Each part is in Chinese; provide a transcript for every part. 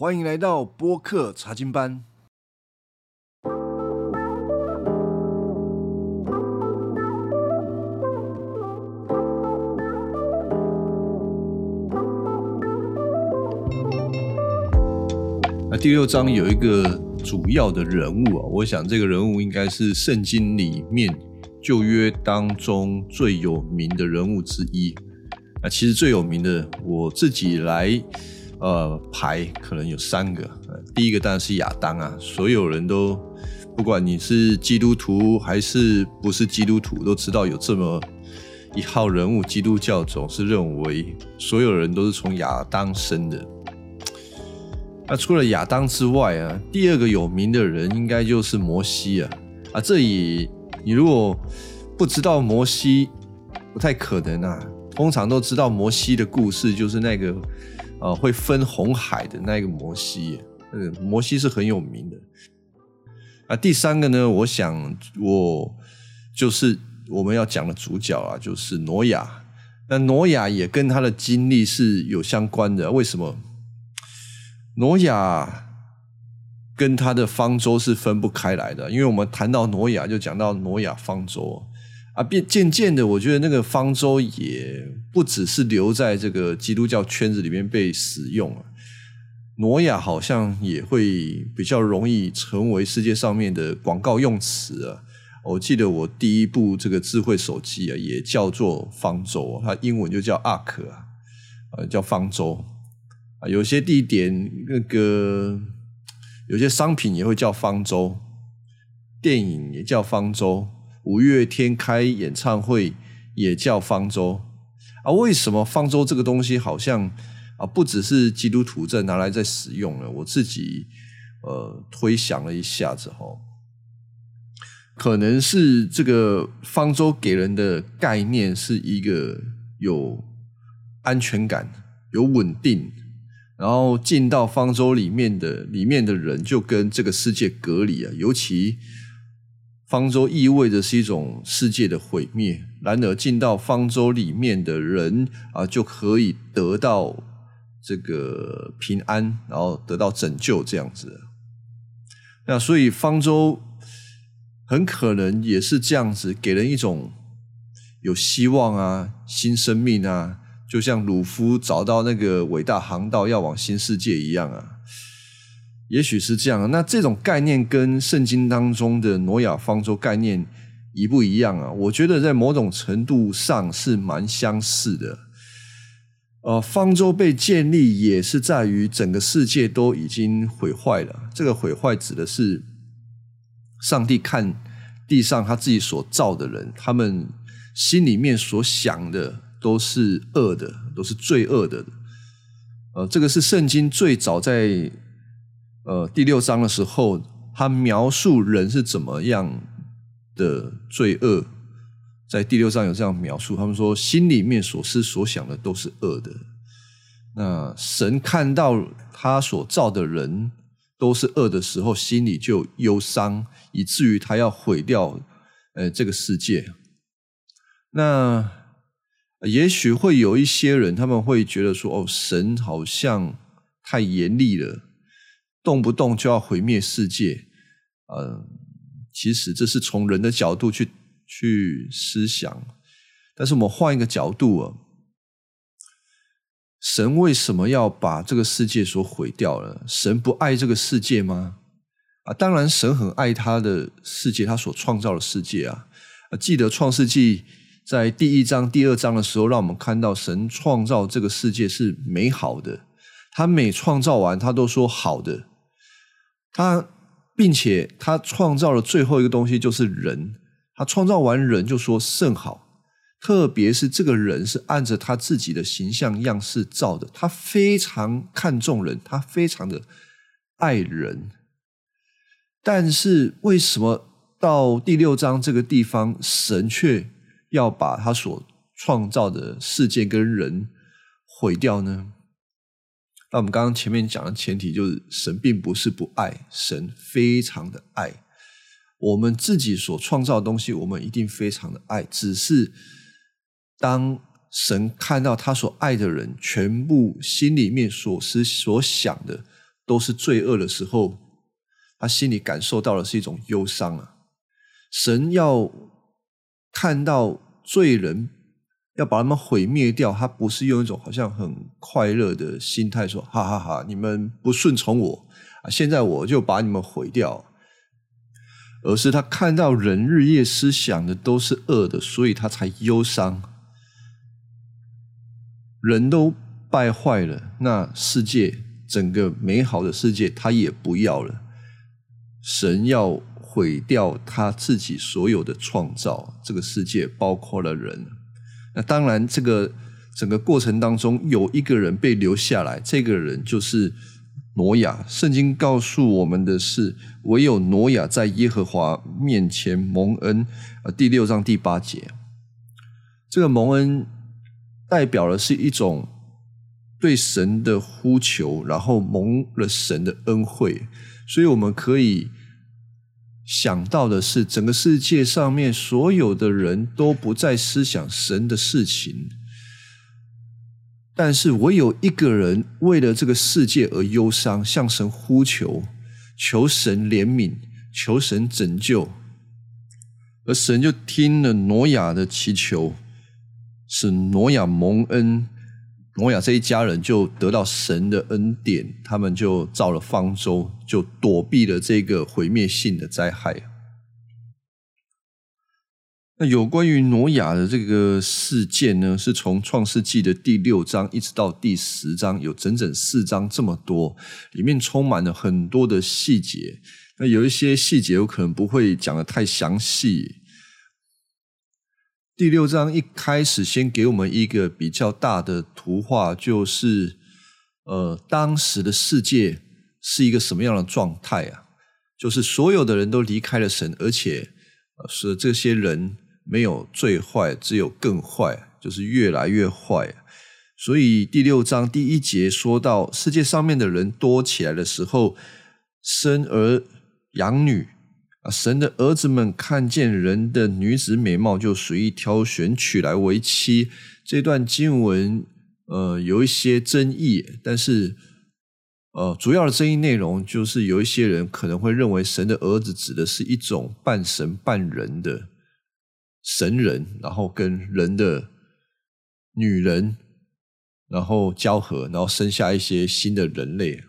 欢迎来到播客查经班。那第六章有一个主要的人物啊，我想这个人物应该是圣经里面旧约当中最有名的人物之一。那其实最有名的，我自己来呃牌，可能有三个。第一个当然是亚当啊，所有人都不管你是基督徒还是不是基督徒，都知道有这么一号人物。基督教总是认为所有人都是从亚当生的。那除了亚当之外啊，第二个有名的人应该就是摩西啊啊！这里你如果不知道摩西，不太可能啊。通常都知道摩西的故事，就是那个呃会分红海的那个摩西。摩西是很有名的。啊，第三个呢，我想我就是我们要讲的主角啊，就是挪亚。那挪亚也跟他的经历是有相关的。为什么？挪亚跟他的方舟是分不开来的，因为我们谈到挪亚，就讲到挪亚方舟啊。变渐渐的，我觉得那个方舟也不只是留在这个基督教圈子里面被使用了，挪亚好像也会比较容易成为世界上面的广告用词啊。我记得我第一部这个智慧手机啊，也叫做方舟，它英文就叫 Ark 啊，呃，叫方舟。啊，有些地点那个有些商品也会叫方舟，电影也叫方舟，五月天开演唱会也叫方舟啊。为什么方舟这个东西好像啊不只是基督徒在拿来在使用呢？我自己呃推想了一下子哈，可能是这个方舟给人的概念是一个有安全感、有稳定。然后进到方舟里面的里面的人就跟这个世界隔离啊，尤其方舟意味着是一种世界的毁灭。然而进到方舟里面的人啊，就可以得到这个平安，然后得到拯救这样子。那所以方舟很可能也是这样子，给人一种有希望啊，新生命啊。就像鲁夫找到那个伟大航道要往新世界一样啊，也许是这样。那这种概念跟圣经当中的挪亚方舟概念一不一样啊？我觉得在某种程度上是蛮相似的。呃，方舟被建立也是在于整个世界都已经毁坏了。这个毁坏指的是上帝看地上他自己所造的人，他们心里面所想的。都是恶的，都是罪恶的。呃，这个是圣经最早在呃第六章的时候，他描述人是怎么样的罪恶，在第六章有这样描述。他们说，心里面所思所想的都是恶的。那神看到他所造的人都是恶的时候，心里就忧伤，以至于他要毁掉呃这个世界。那。也许会有一些人，他们会觉得说：“哦，神好像太严厉了，动不动就要毁灭世界。”呃，其实这是从人的角度去去思想。但是我们换一个角度啊，神为什么要把这个世界所毁掉了？神不爱这个世界吗？啊，当然，神很爱他的世界，他所创造的世界啊。记得创世纪。在第一章、第二章的时候，让我们看到神创造这个世界是美好的。他每创造完，他都说好的。他并且他创造了最后一个东西，就是人。他创造完人，就说甚好。特别是这个人是按着他自己的形象样式造的，他非常看重人，他非常的爱人。但是为什么到第六章这个地方，神却？要把他所创造的世界跟人毁掉呢？那我们刚刚前面讲的前提就是，神并不是不爱，神非常的爱我们自己所创造的东西，我们一定非常的爱。只是当神看到他所爱的人全部心里面所思所想的都是罪恶的时候，他心里感受到的是一种忧伤啊。神要看到罪人，要把他们毁灭掉，他不是用一种好像很快乐的心态说：“哈哈哈，你们不顺从我啊，现在我就把你们毁掉。”而是他看到人日夜思想的都是恶的，所以他才忧伤。人都败坏了，那世界整个美好的世界他也不要了。神要毁掉他自己所有的创造，这个世界包括了人。那当然，这个整个过程当中有一个人被留下来，这个人就是。挪亚，圣经告诉我们的是，唯有挪亚在耶和华面前蒙恩。呃，第六章第八节，这个蒙恩代表的是一种对神的呼求，然后蒙了神的恩惠。所以我们可以想到的是，整个世界上面所有的人都不再思想神的事情。但是我有一个人为了这个世界而忧伤，向神呼求，求神怜悯，求神拯救，而神就听了挪亚的祈求，使挪亚蒙恩，挪亚这一家人就得到神的恩典，他们就造了方舟，就躲避了这个毁灭性的灾害。那有关于挪亚的这个事件呢，是从创世纪的第六章一直到第十章，有整整四章这么多，里面充满了很多的细节。那有一些细节我可能不会讲的太详细。第六章一开始先给我们一个比较大的图画，就是呃，当时的世界是一个什么样的状态啊？就是所有的人都离开了神，而且是这些人。没有最坏，只有更坏，就是越来越坏。所以第六章第一节说到，世界上面的人多起来的时候，生儿养女神的儿子们看见人的女子美貌，就随意挑选娶来为妻。这段经文呃有一些争议，但是呃主要的争议内容就是有一些人可能会认为神的儿子指的是一种半神半人的。神人，然后跟人的女人，然后交合，然后生下一些新的人类。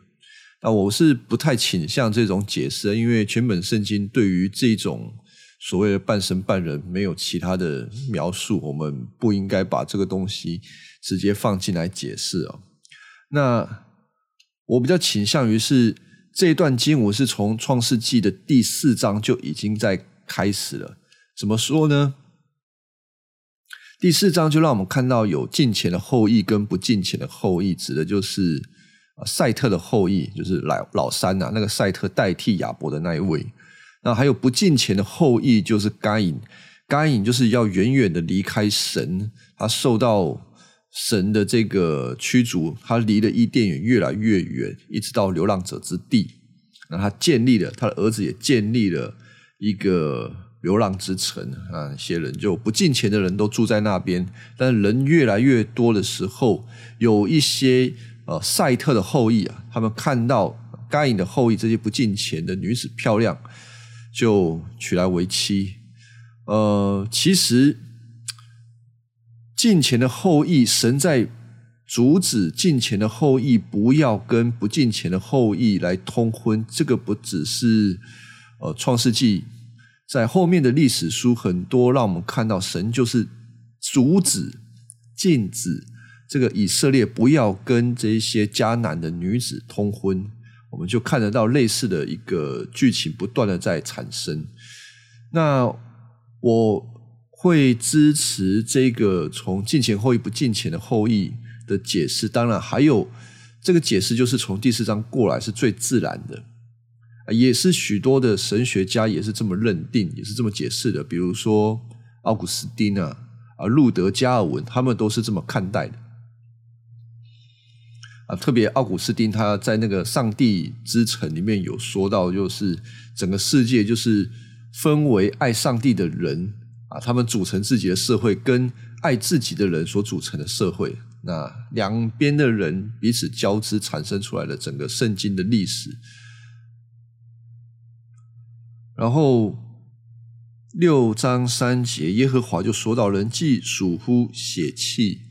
那我是不太倾向这种解释，因为全本圣经对于这种所谓的半神半人没有其他的描述，我们不应该把这个东西直接放进来解释啊。那我比较倾向于是这一段经文是从创世纪的第四章就已经在开始了。怎么说呢？第四章就让我们看到有近前的后裔跟不近前的后裔，指的就是赛特的后裔，就是老老三呐，那个赛特代替亚伯的那一位。那还有不近前的后裔，就是该隐，该隐就是要远远的离开神，他受到神的这个驱逐，他离了伊甸园越来越远，一直到流浪者之地。那他建立了，他的儿子也建立了一个。流浪之城啊，一些人就不进钱的人都住在那边，但人越来越多的时候，有一些呃赛特的后裔啊，他们看到该隐的后裔这些不进钱的女子漂亮，就娶来为妻。呃，其实进钱的后裔，神在阻止进钱的后裔不要跟不进钱的后裔来通婚，这个不只是呃创世纪。在后面的历史书很多，让我们看到神就是阻止、禁止这个以色列不要跟这些迦南的女子通婚。我们就看得到类似的一个剧情不断的在产生。那我会支持这个从近前后裔不近前的后裔的解释。当然，还有这个解释就是从第四章过来是最自然的。也是许多的神学家也是这么认定，也是这么解释的。比如说奥古斯丁啊，啊路德加尔文，他们都是这么看待的。啊，特别奥古斯丁他在那个《上帝之城》里面有说到，就是整个世界就是分为爱上帝的人啊，他们组成自己的社会，跟爱自己的人所组成的社会。那两边的人彼此交织，产生出来的整个圣经的历史。然后六章三节，耶和华就说到：“人既属乎血气。”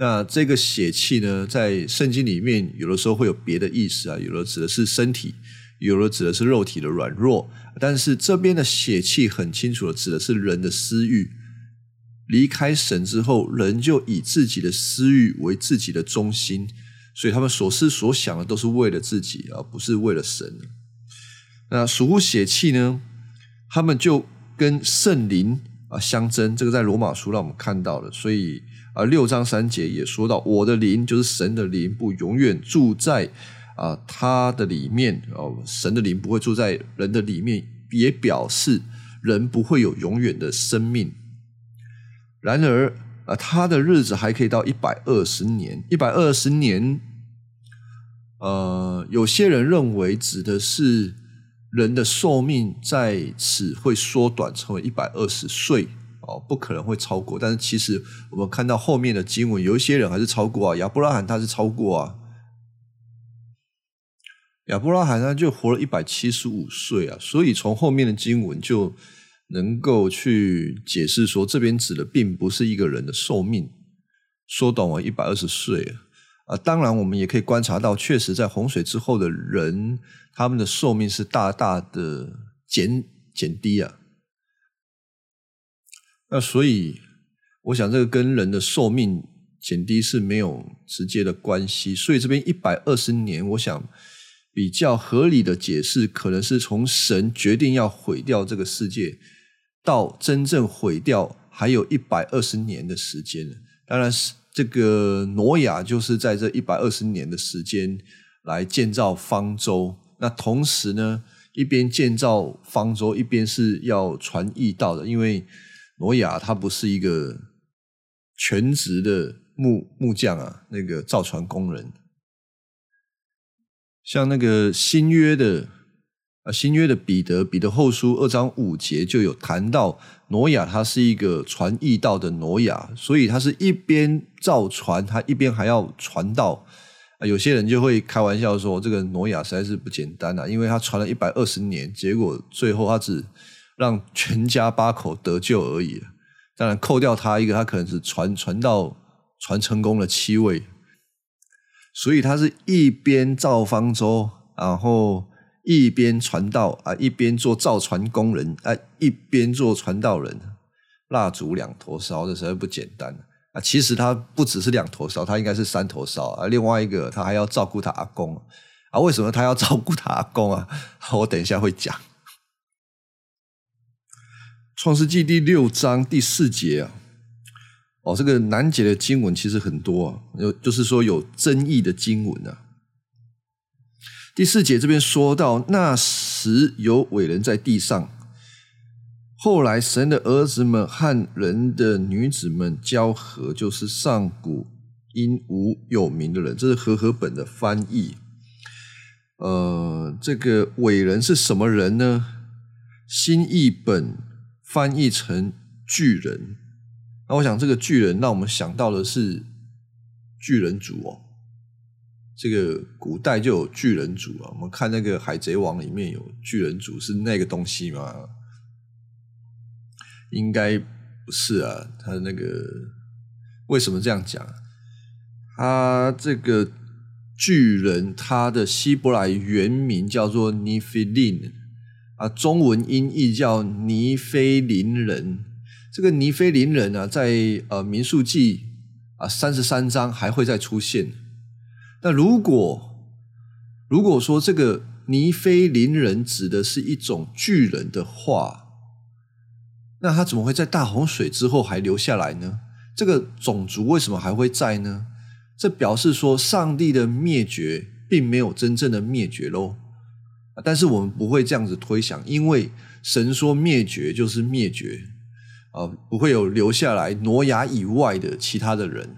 那这个血气呢，在圣经里面有的时候会有别的意思啊，有的指的是身体，有的指的是肉体的软弱。但是这边的血气很清楚的指的是人的私欲。离开神之后，人就以自己的私欲为自己的中心，所以他们所思所想的都是为了自己，而不是为了神。那属乎血气呢？他们就跟圣灵啊相争，这个在罗马书让我们看到了。所以啊，六章三节也说到：“我的灵就是神的灵，不永远住在啊他的里面哦，神的灵不会住在人的里面，也表示人不会有永远的生命。”然而，啊，他的日子还可以到一百二十年。一百二十年，呃，有些人认为指的是人的寿命在此会缩短，成为一百二十岁哦，不可能会超过。但是，其实我们看到后面的经文，有一些人还是超过啊。亚伯拉罕他是超过啊，亚伯拉罕他就活了一百七十五岁啊。所以，从后面的经文就。能够去解释说，这边指的并不是一个人的寿命缩短为一百二十岁啊。当然，我们也可以观察到，确实在洪水之后的人，他们的寿命是大大的减减低啊。那所以，我想这个跟人的寿命减低是没有直接的关系。所以这边一百二十年，我想比较合理的解释，可能是从神决定要毁掉这个世界。到真正毁掉还有一百二十年的时间。当然是这个挪亚就是在这一百二十年的时间来建造方舟。那同时呢，一边建造方舟，一边是要传义道的。因为挪亚他不是一个全职的木木匠啊，那个造船工人，像那个新约的。啊，新约的彼得，彼得后书二章五节就有谈到，挪亚他是一个传义道的挪亚，所以他是一边造船，他一边还要传道。啊，有些人就会开玩笑说，这个挪亚实在是不简单啊，因为他传了一百二十年，结果最后他只让全家八口得救而已。当然，扣掉他一个，他可能是传传道传成功了七位，所以他是一边造方舟，然后。一边传道啊，一边做造船工人啊，一边做传道人，蜡烛两头烧，这实在不简单啊！其实他不只是两头烧，他应该是三头烧啊。另外一个，他还要照顾他阿公啊。为什么他要照顾他阿公啊？我等一下会讲。创世纪第六章第四节啊，哦，这个难解的经文其实很多啊，有就是说有争议的经文啊。第四节这边说到，那时有伟人在地上，后来神的儿子们和人的女子们交合，就是上古因无有名的人，这是和合本的翻译。呃，这个伟人是什么人呢？新译本翻译成巨人。那我想，这个巨人让我们想到的是巨人族哦。这个古代就有巨人族啊，我们看那个《海贼王》里面有巨人族，是那个东西吗？应该不是啊。他那个为什么这样讲？他这个巨人，他的希伯来原名叫做尼菲林啊，中文音译叫尼菲林人。这个尼菲林人啊，在呃民数记啊三十三章还会再出现。那如果如果说这个尼菲林人指的是一种巨人的话，那他怎么会在大洪水之后还留下来呢？这个种族为什么还会在呢？这表示说上帝的灭绝并没有真正的灭绝喽。但是我们不会这样子推想，因为神说灭绝就是灭绝啊，不会有留下来挪亚以外的其他的人。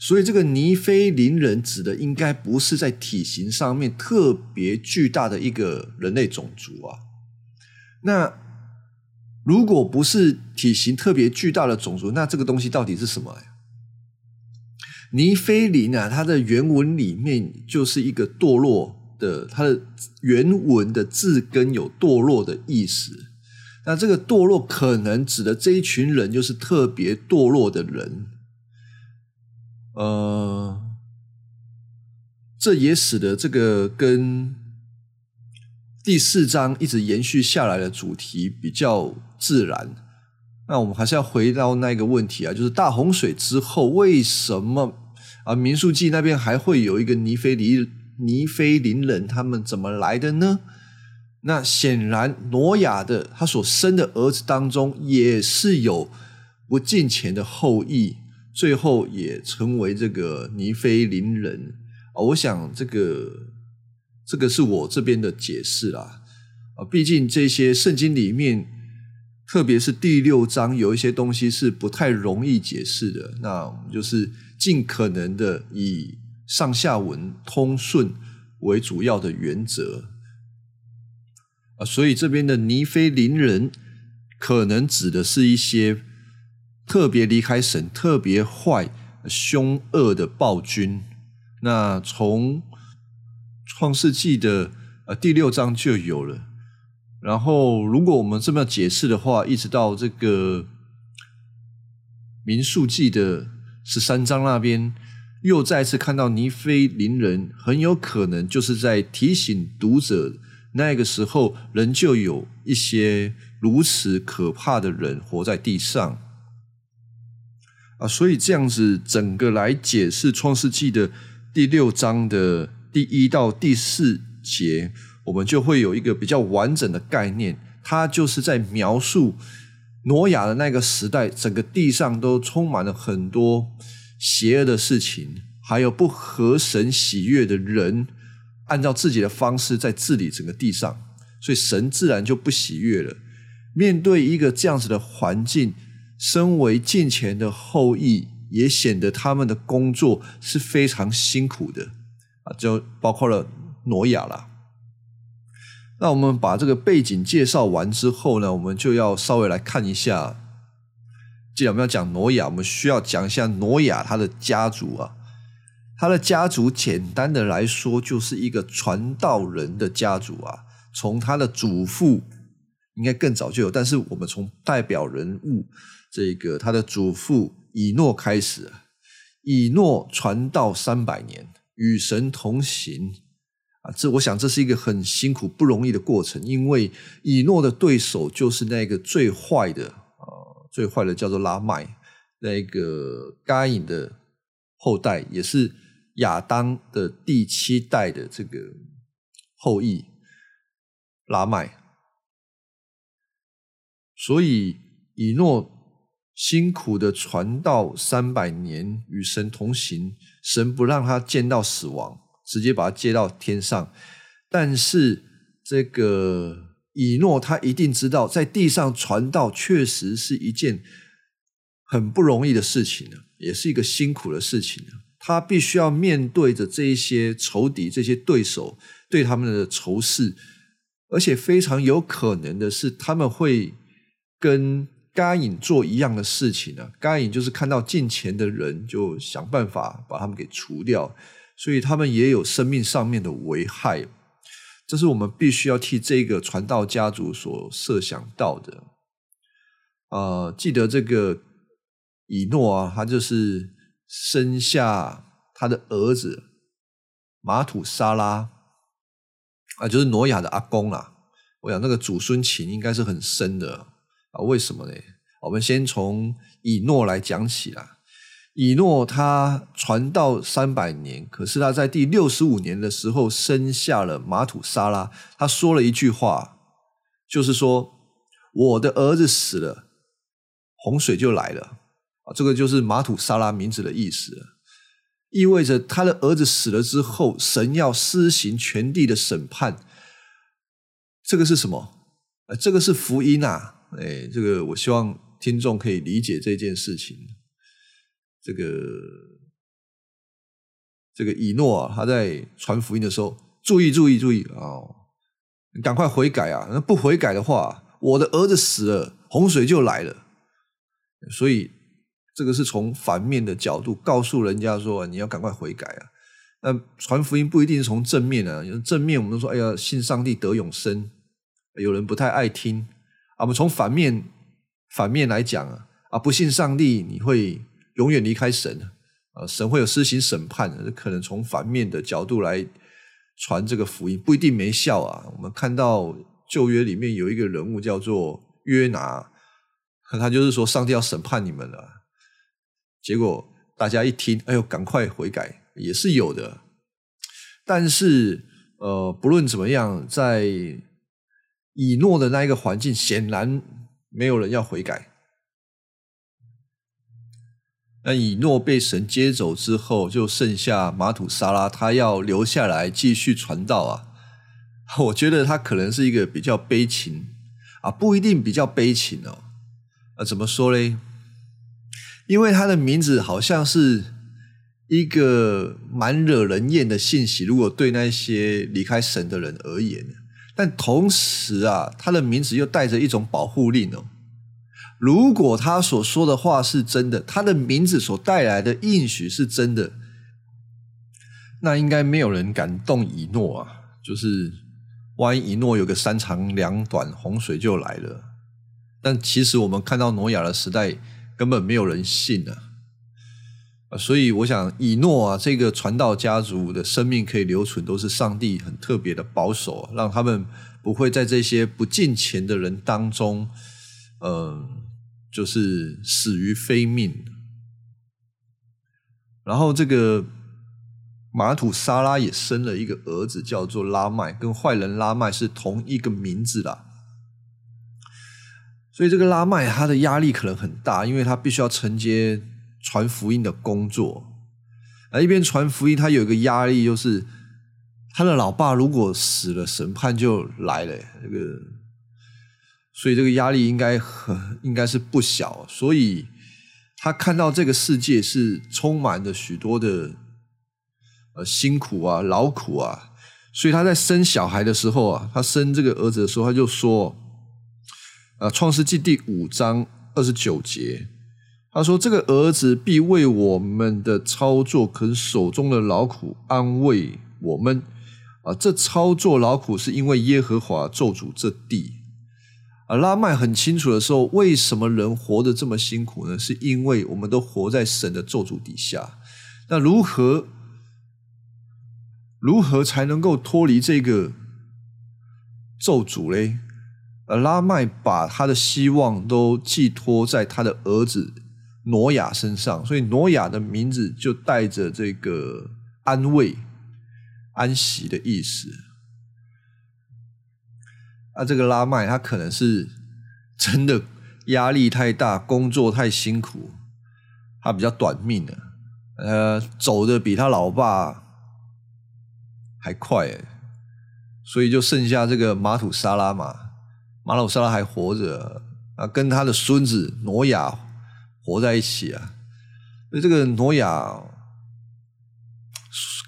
所以，这个尼菲林人指的应该不是在体型上面特别巨大的一个人类种族啊。那如果不是体型特别巨大的种族，那这个东西到底是什么呀？尼菲林啊，它的原文里面就是一个堕落的，它的原文的字根有堕落的意思。那这个堕落可能指的这一群人就是特别堕落的人，呃，这也使得这个跟第四章一直延续下来的主题比较自然。那我们还是要回到那个问题啊，就是大洪水之后，为什么啊民宿记那边还会有一个尼菲尼尼菲林人？他们怎么来的呢？那显然，挪亚的他所生的儿子当中，也是有不敬虔的后裔，最后也成为这个尼菲林人。我想，这个这个是我这边的解释啦啊。毕竟这些圣经里面，特别是第六章，有一些东西是不太容易解释的。那我们就是尽可能的以上下文通顺为主要的原则。啊，所以这边的尼非林人可能指的是一些特别离开神、特别坏、凶恶的暴君。那从创世纪的呃第六章就有了。然后，如果我们这么解释的话，一直到这个民数记的十三章那边，又再次看到尼菲林人，很有可能就是在提醒读者。那个时候，仍旧有一些如此可怕的人活在地上啊！所以这样子整个来解释《创世纪》的第六章的第一到第四节，我们就会有一个比较完整的概念。它就是在描述挪亚的那个时代，整个地上都充满了很多邪恶的事情，还有不合神喜悦的人。按照自己的方式在治理整个地上，所以神自然就不喜悦了。面对一个这样子的环境，身为近前的后裔，也显得他们的工作是非常辛苦的啊，就包括了挪亚了。那我们把这个背景介绍完之后呢，我们就要稍微来看一下，既然我们要讲挪亚，我们需要讲一下挪亚他的家族啊。他的家族简单的来说，就是一个传道人的家族啊。从他的祖父应该更早就有，但是我们从代表人物这个他的祖父以诺开始，以诺传道三百年，与神同行啊。这我想这是一个很辛苦不容易的过程，因为以诺的对手就是那个最坏的，最坏的叫做拉麦，那个该隐的后代也是。亚当的第七代的这个后裔拉麦，所以以诺辛苦的传道三百年，与神同行，神不让他见到死亡，直接把他接到天上。但是这个以诺他一定知道，在地上传道确实是一件很不容易的事情呢，也是一个辛苦的事情呢。他必须要面对着这些仇敌、这些对手对他们的仇视，而且非常有可能的是，他们会跟该隐做一样的事情呢。该隐就是看到近前的人，就想办法把他们给除掉，所以他们也有生命上面的危害。这是我们必须要替这个传道家族所设想到的。啊，记得这个以诺啊，他就是。生下他的儿子马土沙拉啊，就是挪亚的阿公啦。我想那个祖孙情应该是很深的啊。为什么呢？我们先从以诺来讲起啦。以诺他传道三百年，可是他在第六十五年的时候生下了马土沙拉。他说了一句话，就是说：“我的儿子死了，洪水就来了。”啊这个就是马土沙拉名字的意思，意味着他的儿子死了之后，神要施行全地的审判。这个是什么？呃，这个是福音啊！哎，这个我希望听众可以理解这件事情。这个这个以诺啊，他在传福音的时候，注意注意注意啊！你赶快悔改啊！那不悔改的话，我的儿子死了，洪水就来了。所以。这个是从反面的角度告诉人家说你要赶快悔改啊。那传福音不一定是从正面啊，正面我们说哎呀信上帝得永生，有人不太爱听啊。我们从反面反面来讲啊，啊不信上帝你会永远离开神啊，神会有施行审判，可能从反面的角度来传这个福音不一定没效啊。我们看到旧约里面有一个人物叫做约拿，他就是说上帝要审判你们了，结果大家一听，哎呦赶快悔改。也是有的，但是呃，不论怎么样，在以诺的那一个环境，显然没有人要悔改。那以诺被神接走之后，就剩下马土沙拉，他要留下来继续传道啊。我觉得他可能是一个比较悲情啊，不一定比较悲情哦。啊，怎么说嘞？因为他的名字好像是。一个蛮惹人厌的信息，如果对那些离开神的人而言，但同时啊，他的名字又带着一种保护令哦。如果他所说的话是真的，他的名字所带来的应许是真的，那应该没有人敢动以诺啊。就是万一以诺有个三长两短，洪水就来了。但其实我们看到挪亚的时代，根本没有人信啊。所以我想，以诺啊，这个传道家族的生命可以留存，都是上帝很特别的保守，让他们不会在这些不敬虔的人当中，嗯，就是死于非命。然后这个马土沙拉也生了一个儿子，叫做拉麦，跟坏人拉麦是同一个名字啦。所以这个拉麦他的压力可能很大，因为他必须要承接。传福音的工作，而一边传福音，他有一个压力，就是他的老爸如果死了，审判就来了。这个，所以这个压力应该很应该是不小。所以他看到这个世界是充满着许多的呃辛苦啊、劳苦啊，所以他在生小孩的时候啊，他生这个儿子的时候，他就说：“呃，《创世纪》第五章二十九节。”他说：“这个儿子必为我们的操作，可手中的劳苦安慰我们。啊，这操作劳苦是因为耶和华咒诅这地。啊，拉麦很清楚的时候，为什么人活得这么辛苦呢？是因为我们都活在神的咒诅底下。那如何如何才能够脱离这个咒诅嘞？而拉麦把他的希望都寄托在他的儿子。”挪亚身上，所以挪亚的名字就带着这个安慰、安息的意思。啊，这个拉麦他可能是真的压力太大，工作太辛苦，他比较短命的，呃，走的比他老爸还快，所以就剩下这个马土沙拉嘛，马土沙拉还活着啊，跟他的孙子挪亚。活在一起啊，所以这个挪亚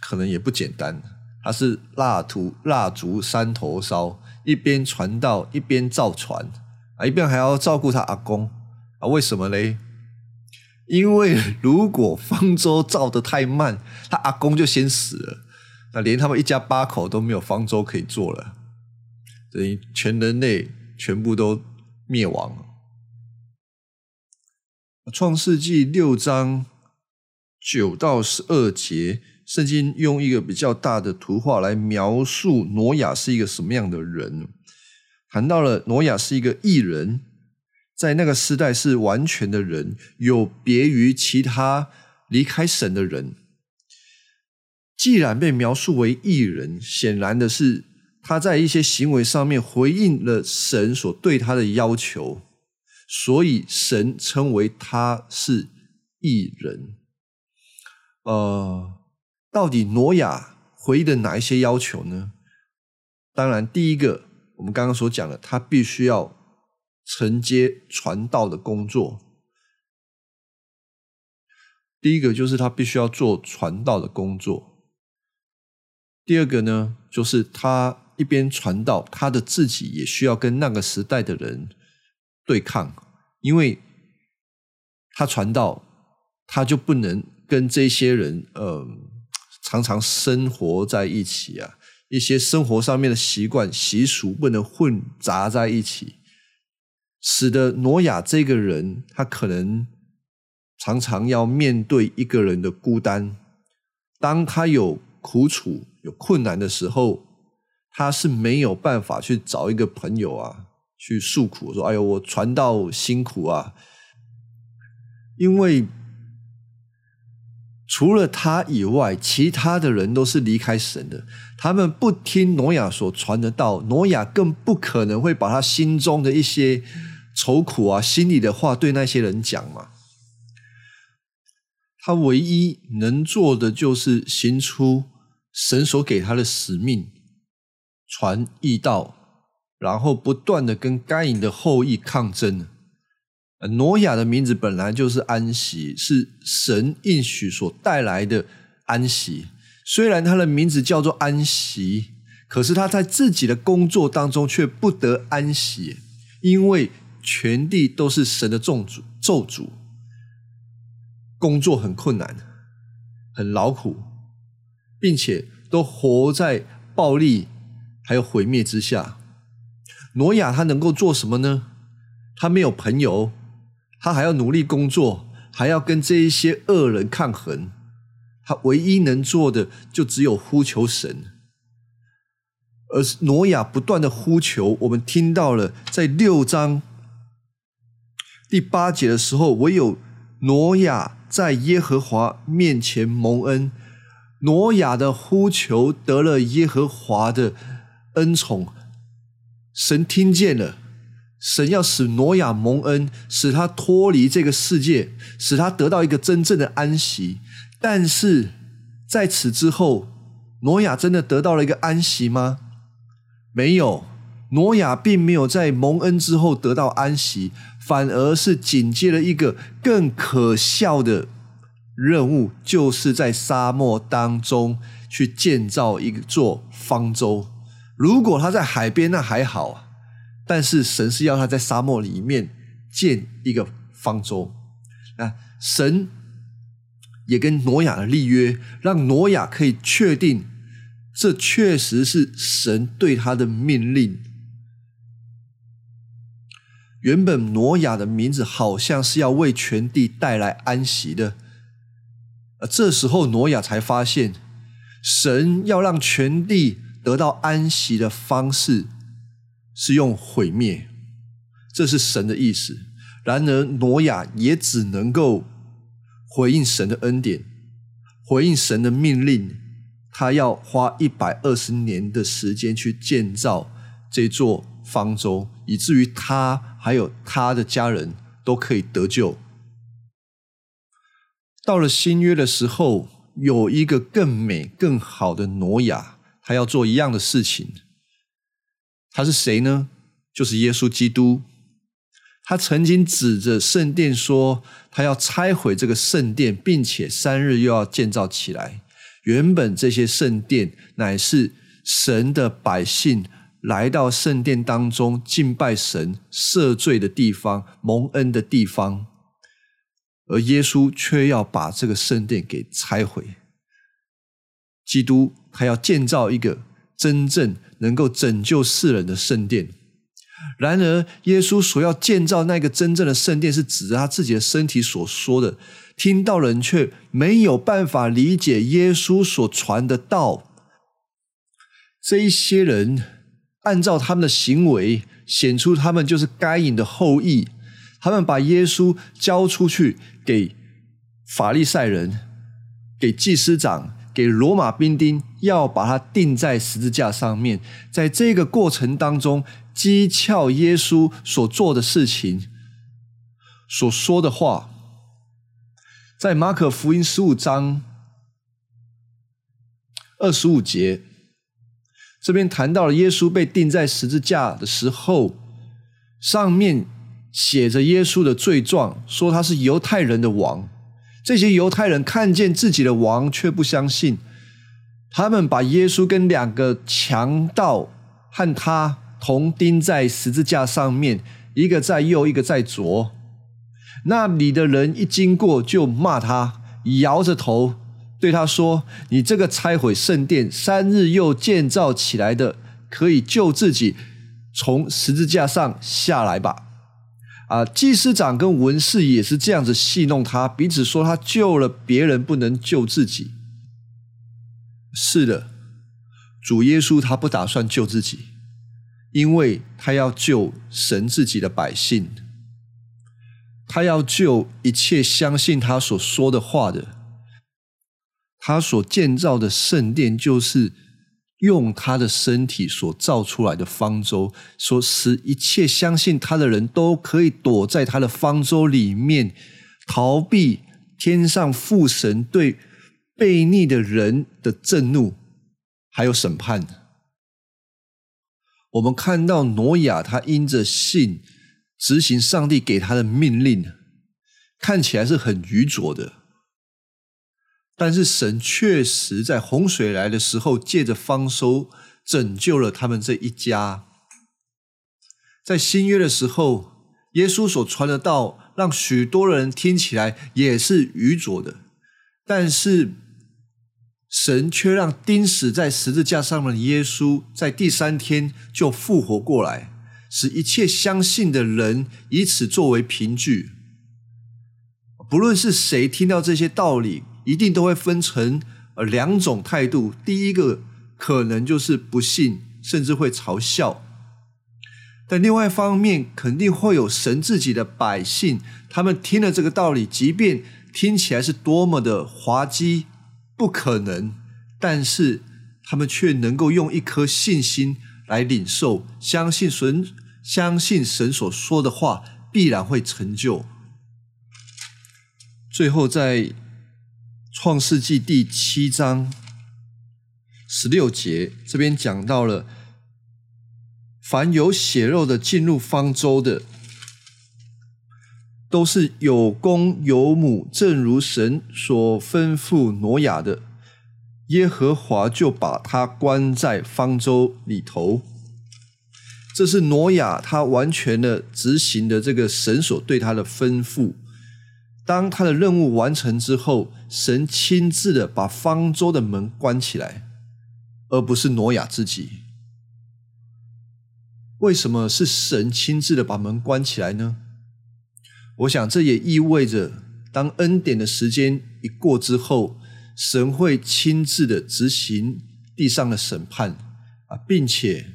可能也不简单。他是蜡烛蜡烛三头烧，一边传道一边造船啊，一边还要照顾他阿公啊。为什么嘞？因为如果方舟造的太慢，他阿公就先死了，那连他们一家八口都没有方舟可以做了，等于全人类全部都灭亡了。创世纪六章九到十二节，圣经用一个比较大的图画来描述挪亚是一个什么样的人。谈到了挪亚是一个异人，在那个时代是完全的人，有别于其他离开神的人。既然被描述为异人，显然的是他在一些行为上面回应了神所对他的要求。所以神称为他是异人。呃，到底挪亚回的哪一些要求呢？当然，第一个我们刚刚所讲的，他必须要承接传道的工作。第一个就是他必须要做传道的工作。第二个呢，就是他一边传道，他的自己也需要跟那个时代的人。对抗，因为他传道他就不能跟这些人呃常常生活在一起啊，一些生活上面的习惯习俗不能混杂在一起，使得挪亚这个人他可能常常要面对一个人的孤单，当他有苦楚、有困难的时候，他是没有办法去找一个朋友啊。去诉苦说：“哎呦，我传道辛苦啊！因为除了他以外，其他的人都是离开神的。他们不听挪亚所传的道，挪亚更不可能会把他心中的一些愁苦啊、心里的话对那些人讲嘛。他唯一能做的就是行出神所给他的使命，传义道。”然后不断的跟该隐的后裔抗争。挪亚的名字本来就是安息，是神应许所带来的安息。虽然他的名字叫做安息，可是他在自己的工作当中却不得安息，因为全地都是神的咒诅，咒诅，工作很困难，很劳苦，并且都活在暴力还有毁灭之下。挪亚他能够做什么呢？他没有朋友，他还要努力工作，还要跟这一些恶人抗衡。他唯一能做的就只有呼求神。而挪亚不断的呼求，我们听到了在六章第八节的时候，唯有挪亚在耶和华面前蒙恩。挪亚的呼求得了耶和华的恩宠。神听见了，神要使挪亚蒙恩，使他脱离这个世界，使他得到一个真正的安息。但是在此之后，挪亚真的得到了一个安息吗？没有，挪亚并没有在蒙恩之后得到安息，反而是紧接了一个更可笑的任务，就是在沙漠当中去建造一座方舟。如果他在海边，那还好啊。但是神是要他在沙漠里面建一个方舟。那神也跟挪亚的立约，让挪亚可以确定，这确实是神对他的命令。原本挪亚的名字好像是要为全地带来安息的，而这时候挪亚才发现，神要让全地。得到安息的方式是用毁灭，这是神的意思。然而，挪亚也只能够回应神的恩典，回应神的命令。他要花一百二十年的时间去建造这座方舟，以至于他还有他的家人都可以得救。到了新约的时候，有一个更美、更好的挪亚。他要做一样的事情，他是谁呢？就是耶稣基督。他曾经指着圣殿说，他要拆毁这个圣殿，并且三日又要建造起来。原本这些圣殿乃是神的百姓来到圣殿当中敬拜神、赦罪的地方、蒙恩的地方，而耶稣却要把这个圣殿给拆毁。基督他要建造一个真正能够拯救世人的圣殿，然而耶稣所要建造那个真正的圣殿，是指着他自己的身体所说的。听到人却没有办法理解耶稣所传的道。这一些人按照他们的行为显出他们就是该隐的后裔，他们把耶稣交出去给法利赛人，给祭司长。给罗马兵丁要把他钉在十字架上面，在这个过程当中，讥诮耶稣所做的事情、所说的话，在马可福音十五章二十五节这边谈到了耶稣被钉在十字架的时候，上面写着耶稣的罪状，说他是犹太人的王。这些犹太人看见自己的王，却不相信。他们把耶稣跟两个强盗和他同钉在十字架上面，一个在右，一个在左。那里的人一经过就骂他，摇着头对他说：“你这个拆毁圣殿三日又建造起来的，可以救自己，从十字架上下来吧。”啊，祭司长跟文士也是这样子戏弄他，彼此说他救了别人，不能救自己。是的，主耶稣他不打算救自己，因为他要救神自己的百姓，他要救一切相信他所说的话的。他所建造的圣殿就是。用他的身体所造出来的方舟，所使一切相信他的人都可以躲在他的方舟里面，逃避天上父神对悖逆的人的震怒，还有审判。我们看到挪亚，他因着信执行上帝给他的命令，看起来是很愚拙的。但是神确实在洪水来的时候，借着丰收拯救了他们这一家。在新约的时候，耶稣所传的道，让许多人听起来也是愚拙的，但是神却让钉死在十字架上的耶稣，在第三天就复活过来，使一切相信的人以此作为凭据。不论是谁听到这些道理。一定都会分成呃两种态度，第一个可能就是不信，甚至会嘲笑；但另外一方面，肯定会有神自己的百姓，他们听了这个道理，即便听起来是多么的滑稽、不可能，但是他们却能够用一颗信心来领受，相信神，相信神所说的话必然会成就。最后在。创世纪第七章十六节，这边讲到了，凡有血肉的进入方舟的，都是有公有母，正如神所吩咐挪亚的。耶和华就把他关在方舟里头。这是挪亚他完全的执行的这个神所对他的吩咐。当他的任务完成之后，神亲自的把方舟的门关起来，而不是挪亚自己。为什么是神亲自的把门关起来呢？我想这也意味着，当恩典的时间一过之后，神会亲自的执行地上的审判啊，并且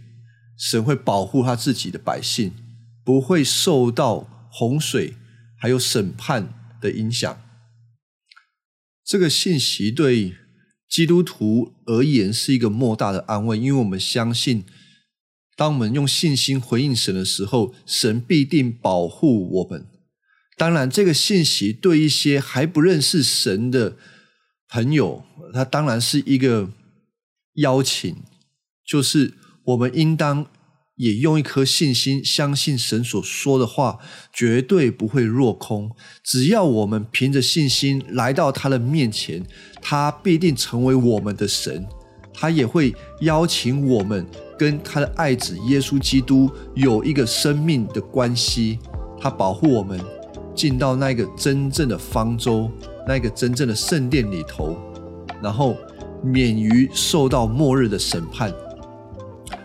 神会保护他自己的百姓，不会受到洪水还有审判。的影响，这个信息对基督徒而言是一个莫大的安慰，因为我们相信，当我们用信心回应神的时候，神必定保护我们。当然，这个信息对一些还不认识神的朋友，他当然是一个邀请，就是我们应当。也用一颗信心，相信神所说的话绝对不会落空。只要我们凭着信心来到他的面前，他必定成为我们的神。他也会邀请我们跟他的爱子耶稣基督有一个生命的关系。他保护我们进到那个真正的方舟，那个真正的圣殿里头，然后免于受到末日的审判。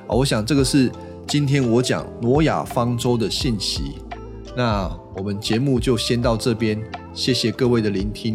啊，我想这个是。今天我讲挪亚方舟的信息，那我们节目就先到这边，谢谢各位的聆听。